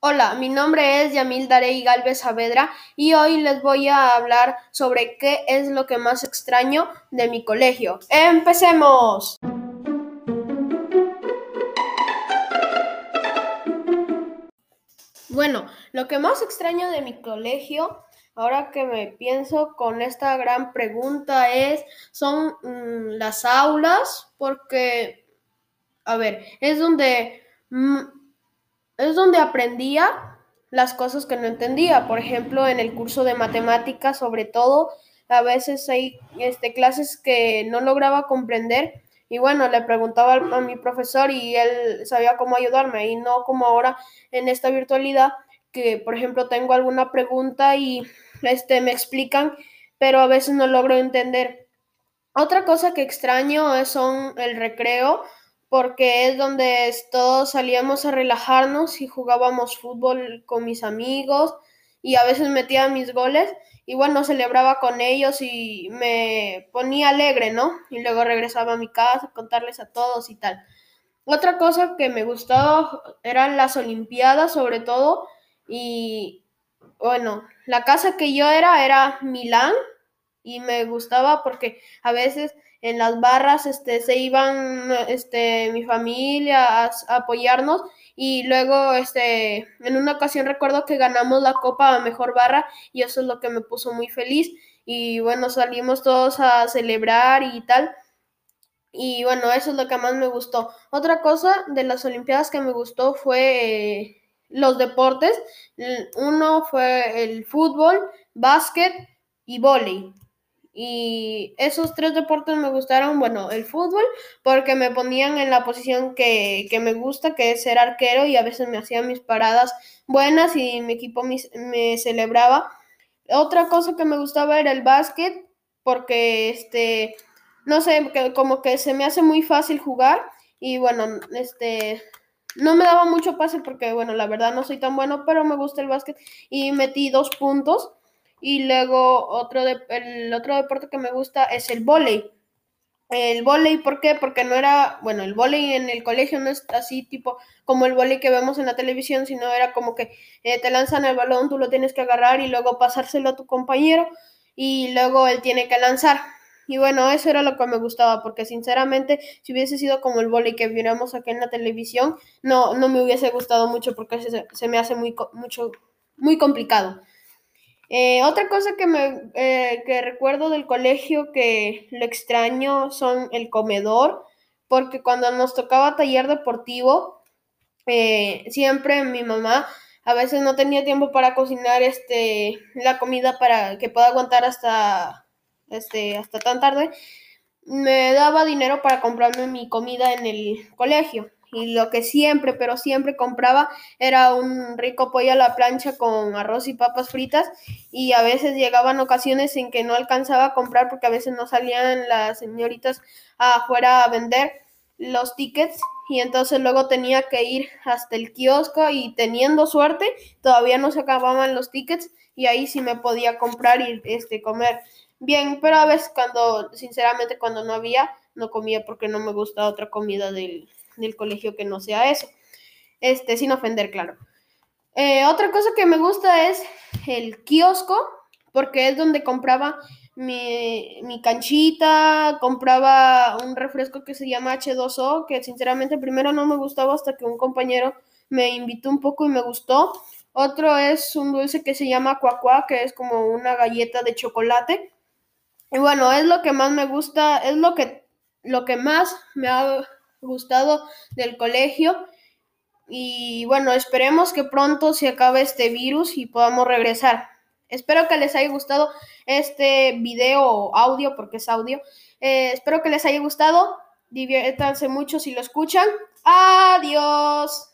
Hola, mi nombre es Yamil Darey Galvez Saavedra y hoy les voy a hablar sobre qué es lo que más extraño de mi colegio. ¡Empecemos! Bueno, lo que más extraño de mi colegio, ahora que me pienso con esta gran pregunta, es, son mm, las aulas, porque, a ver, es donde... mm, es donde aprendía las cosas que no entendía. Por ejemplo, en el curso de matemáticas, sobre todo, a veces hay este, clases que no lograba comprender y bueno, le preguntaba a mi profesor y él sabía cómo ayudarme y no como ahora en esta virtualidad que, por ejemplo, tengo alguna pregunta y este, me explican, pero a veces no logro entender. Otra cosa que extraño son el recreo, porque es donde todos salíamos a relajarnos y jugábamos fútbol con mis amigos y a veces metía mis goles y bueno, celebraba con ellos y me ponía alegre, ¿no? Y luego regresaba a mi casa a contarles a todos y tal. Otra cosa que me gustaba eran las olimpiadas, sobre todo, y bueno, la casa que yo era era Milán y me gustaba porque a veces en las barras este, se iban este, mi familia a, apoyarnos y luego este, en una ocasión recuerdo que ganamos la copa a mejor barra y eso es lo que me puso muy feliz y bueno, salimos todos a celebrar y tal. Y bueno, eso es lo que más me gustó. Otra cosa de las Olimpiadas que me gustó fue eh, los deportes. Uno fue el fútbol, básquet y vóley. Y esos tres deportes me gustaron, bueno, el fútbol, porque me ponían en la posición que, que me gusta, que es ser arquero, y a veces me hacían mis paradas buenas y mi equipo me, me celebraba. Otra cosa que me gustaba era el básquet, porque este, no sé, que como que se me hace muy fácil jugar, y bueno, este, no me daba mucho pase porque, bueno, la verdad no soy tan bueno, pero me gusta el básquet y metí dos puntos. Y luego otro de, el otro deporte que me gusta es el vóley. El vóley, ¿por qué? Porque no era, bueno, el vóley en el colegio no es así tipo como el vóley que vemos en la televisión, sino era como que eh, te lanzan el balón, tú lo tienes que agarrar y luego pasárselo a tu compañero y luego él tiene que lanzar. Y bueno, eso era lo que me gustaba, porque sinceramente, si hubiese sido como el vóley que viéramos aquí en la televisión, no, no me hubiese gustado mucho porque se, se me hace muy, mucho, muy complicado. Eh, otra cosa que me eh, que recuerdo del colegio que lo extraño son el comedor, porque cuando nos tocaba taller deportivo, eh, siempre mi mamá a veces no tenía tiempo para cocinar este la comida para que pueda aguantar hasta este hasta tan tarde. Me daba dinero para comprarme mi comida en el colegio. Y lo que siempre, pero siempre compraba era un rico pollo a la plancha con arroz y papas fritas. Y a veces llegaban ocasiones en que no alcanzaba a comprar porque a veces no salían las señoritas afuera a vender los tickets. Y entonces luego tenía que ir hasta el kiosco y teniendo suerte, todavía no se acababan los tickets y ahí sí me podía comprar y este, comer bien. Pero a veces cuando, sinceramente, cuando no había, no comía porque no me gusta otra comida del, del colegio que no sea eso. Este, sin ofender, claro. Eh, otra cosa que me gusta es el kiosco, porque es donde compraba mi, mi, canchita, compraba un refresco que se llama H2O, que sinceramente primero no me gustaba hasta que un compañero me invitó un poco y me gustó. Otro es un dulce que se llama Cuacua, que es como una galleta de chocolate. Y bueno, es lo que más me gusta, es lo que, lo que más me ha gustado del colegio. Y bueno, esperemos que pronto se acabe este virus y podamos regresar. Espero que les haya gustado este video o audio, porque es audio. Eh, espero que les haya gustado. Diviértanse mucho si lo escuchan. Adiós.